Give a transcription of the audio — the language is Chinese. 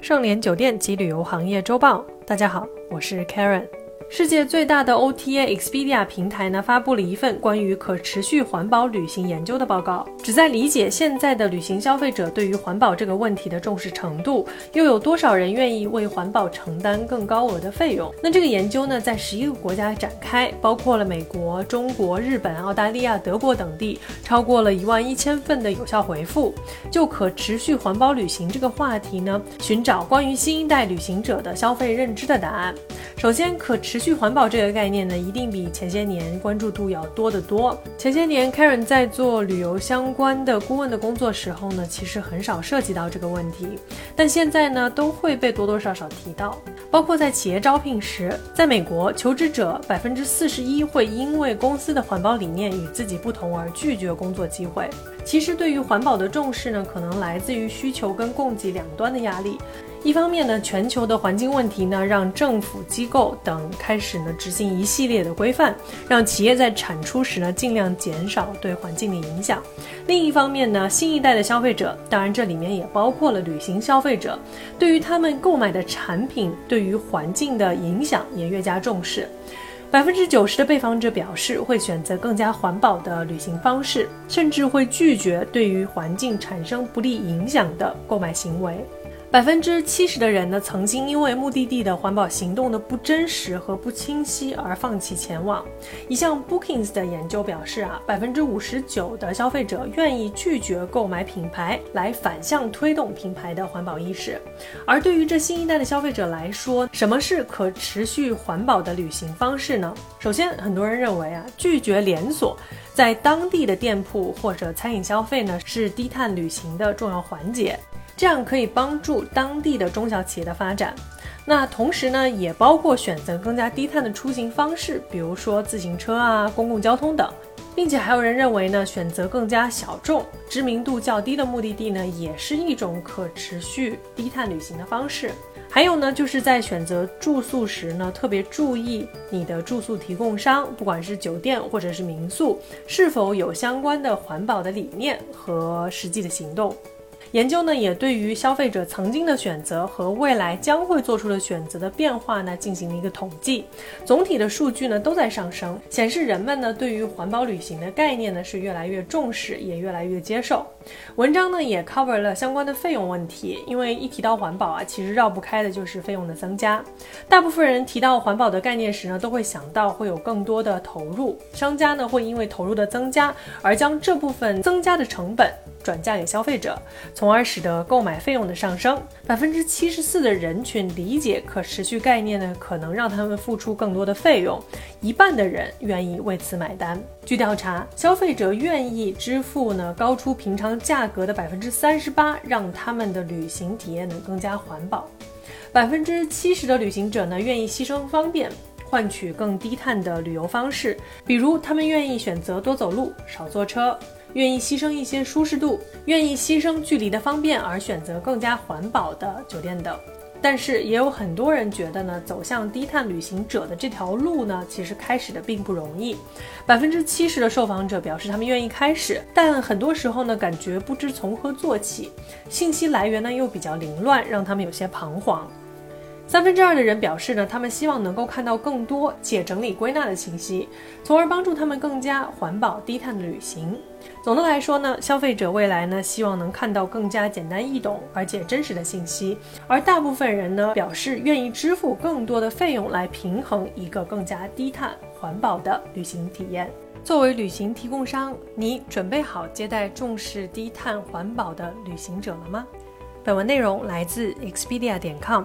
盛联酒店及旅游行业周报，大家好，我是 Karen。世界最大的 OTA Expedia 平台呢，发布了一份关于可持续环保旅行研究的报告，旨在理解现在的旅行消费者对于环保这个问题的重视程度，又有多少人愿意为环保承担更高额的费用？那这个研究呢，在十一个国家展开，包括了美国、中国、日本、澳大利亚、德国等地，超过了一万一千份的有效回复。就可持续环保旅行这个话题呢，寻找关于新一代旅行者的消费认知的答案。首先，可持续环保这个概念呢，一定比前些年关注度要多得多。前些年，Karen 在做旅游相关的顾问的工作时候呢，其实很少涉及到这个问题，但现在呢，都会被多多少少提到。包括在企业招聘时，在美国，求职者百分之四十一会因为公司的环保理念与自己不同而拒绝工作机会。其实，对于环保的重视呢，可能来自于需求跟供给两端的压力。一方面呢，全球的环境问题呢，让政府机构等开始呢执行一系列的规范，让企业在产出时呢尽量减少对环境的影响。另一方面呢，新一代的消费者，当然这里面也包括了旅行消费者，对于他们购买的产品对于环境的影响也越加重视。百分之九十的被访者表示会选择更加环保的旅行方式，甚至会拒绝对于环境产生不利影响的购买行为。百分之七十的人呢，曾经因为目的地的环保行动的不真实和不清晰而放弃前往。一项 Bookings 的研究表示啊，百分之五十九的消费者愿意拒绝购买品牌来反向推动品牌的环保意识。而对于这新一代的消费者来说，什么是可持续环保的旅行方式呢？首先，很多人认为啊，拒绝连锁在当地的店铺或者餐饮消费呢，是低碳旅行的重要环节。这样可以帮助当地的中小企业的发展。那同时呢，也包括选择更加低碳的出行方式，比如说自行车啊、公共交通等。并且还有人认为呢，选择更加小众、知名度较低的目的地呢，也是一种可持续低碳旅行的方式。还有呢，就是在选择住宿时呢，特别注意你的住宿提供商，不管是酒店或者是民宿，是否有相关的环保的理念和实际的行动。研究呢，也对于消费者曾经的选择和未来将会做出的选择的变化呢，进行了一个统计。总体的数据呢都在上升，显示人们呢对于环保旅行的概念呢是越来越重视，也越来越接受。文章呢也 cover 了相关的费用问题，因为一提到环保啊，其实绕不开的就是费用的增加。大部分人提到环保的概念时呢，都会想到会有更多的投入，商家呢会因为投入的增加而将这部分增加的成本。转嫁给消费者，从而使得购买费用的上升。百分之七十四的人群理解可持续概念呢，可能让他们付出更多的费用，一半的人愿意为此买单。据调查，消费者愿意支付呢高出平常价格的百分之三十八，让他们的旅行体验呢更加环保。百分之七十的旅行者呢愿意牺牲方便，换取更低碳的旅游方式，比如他们愿意选择多走路，少坐车。愿意牺牲一些舒适度，愿意牺牲距离的方便而选择更加环保的酒店等，但是也有很多人觉得呢，走向低碳旅行者的这条路呢，其实开始的并不容易。百分之七十的受访者表示他们愿意开始，但很多时候呢，感觉不知从何做起，信息来源呢又比较凌乱，让他们有些彷徨。三分之二的人表示呢，他们希望能够看到更多且整理归纳的信息，从而帮助他们更加环保低碳的旅行。总的来说呢，消费者未来呢希望能看到更加简单易懂而且真实的信息，而大部分人呢表示愿意支付更多的费用来平衡一个更加低碳环保的旅行体验。作为旅行提供商，你准备好接待重视低碳环保的旅行者了吗？本文内容来自 Expedia 点 com。